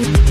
Thank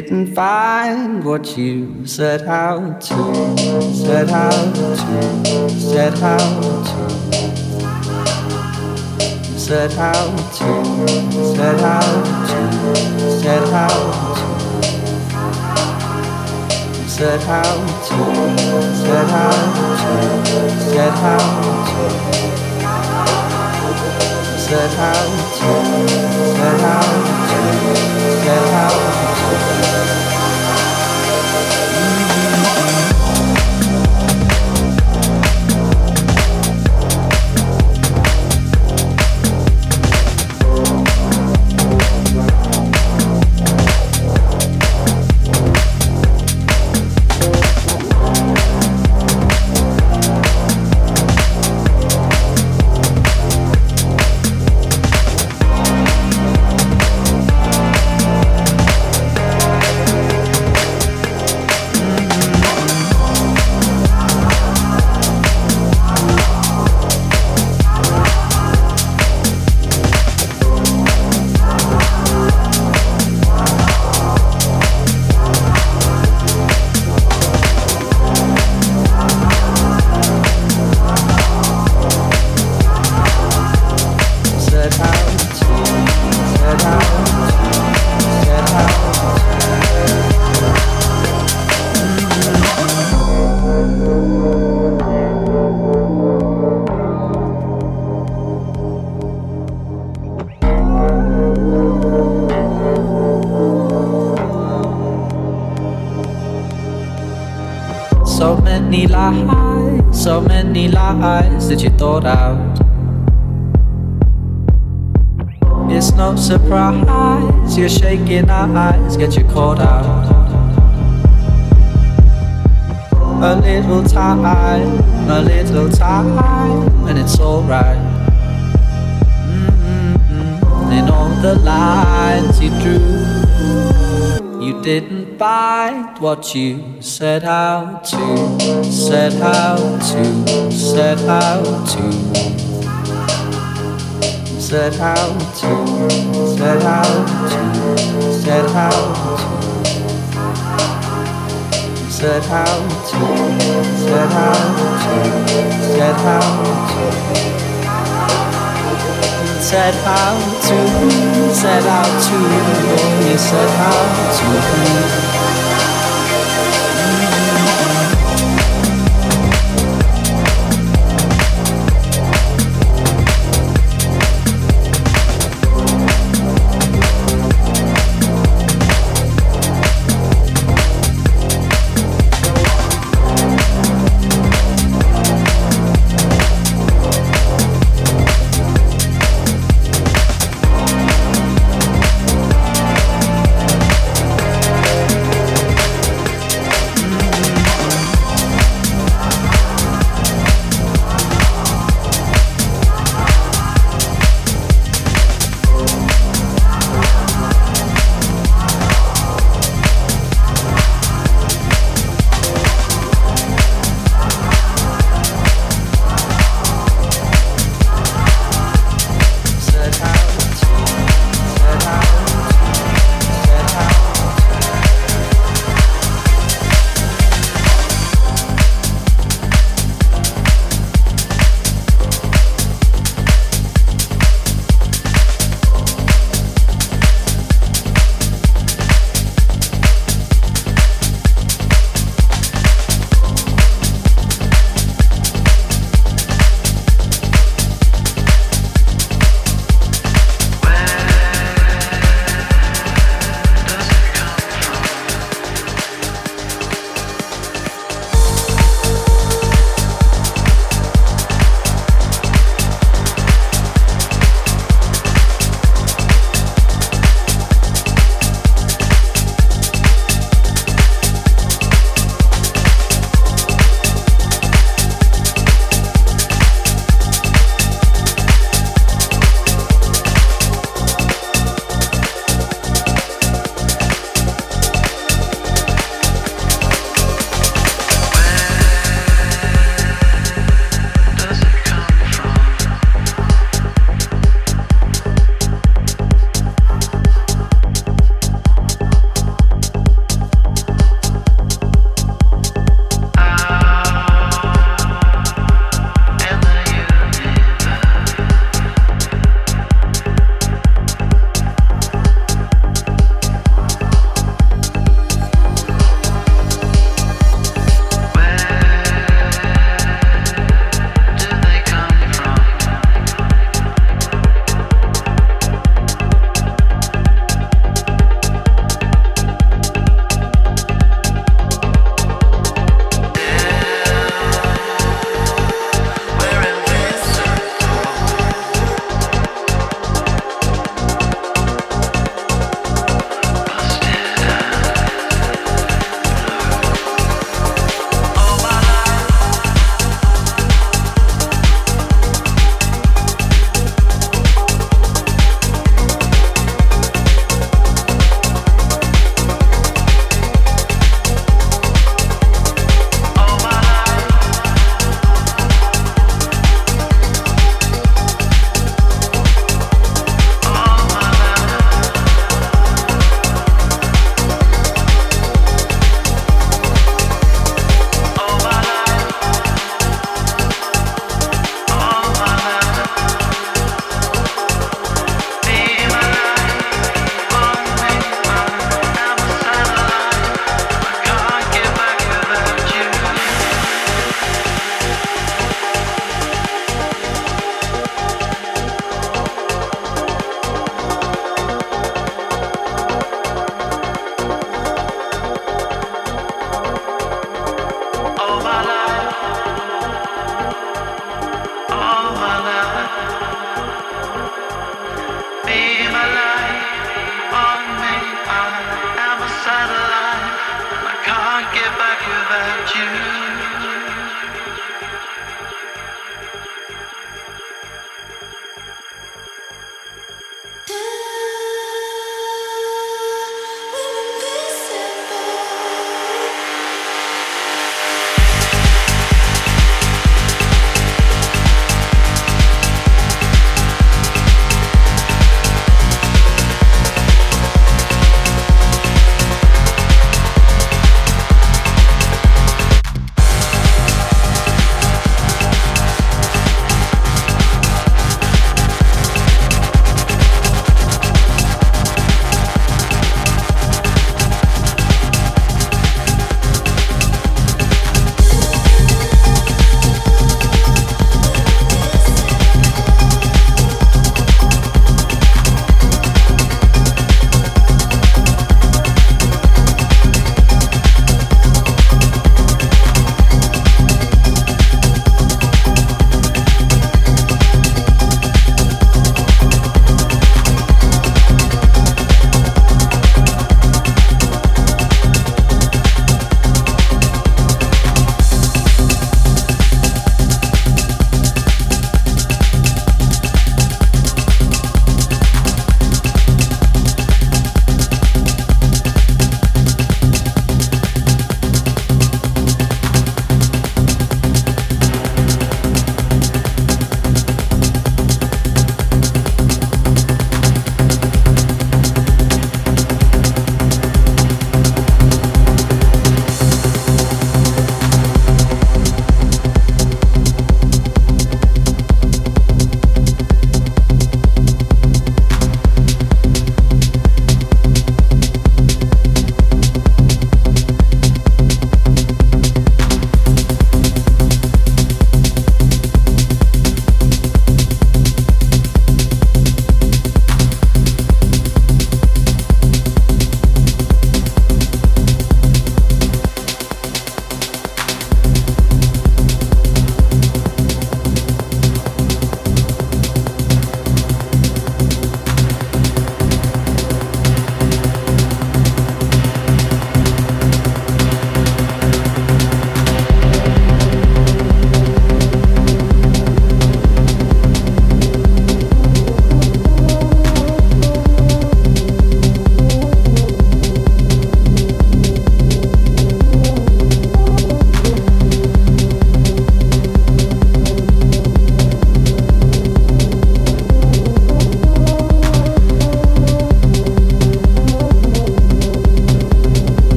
didn't find what you set out to, set out to, set out to, set out to, set out to, set out to. Said how to, said how to, said how to, said how to, said how to, said how to. Get you caught out. A little time, a little time, and it's alright. Mm-hmm. In all the lines you drew, you didn't find what you set out to, set out to, set out to, set out to, set out to, set out to, set out to, set out to, set out to. Set out to, set out to, out to.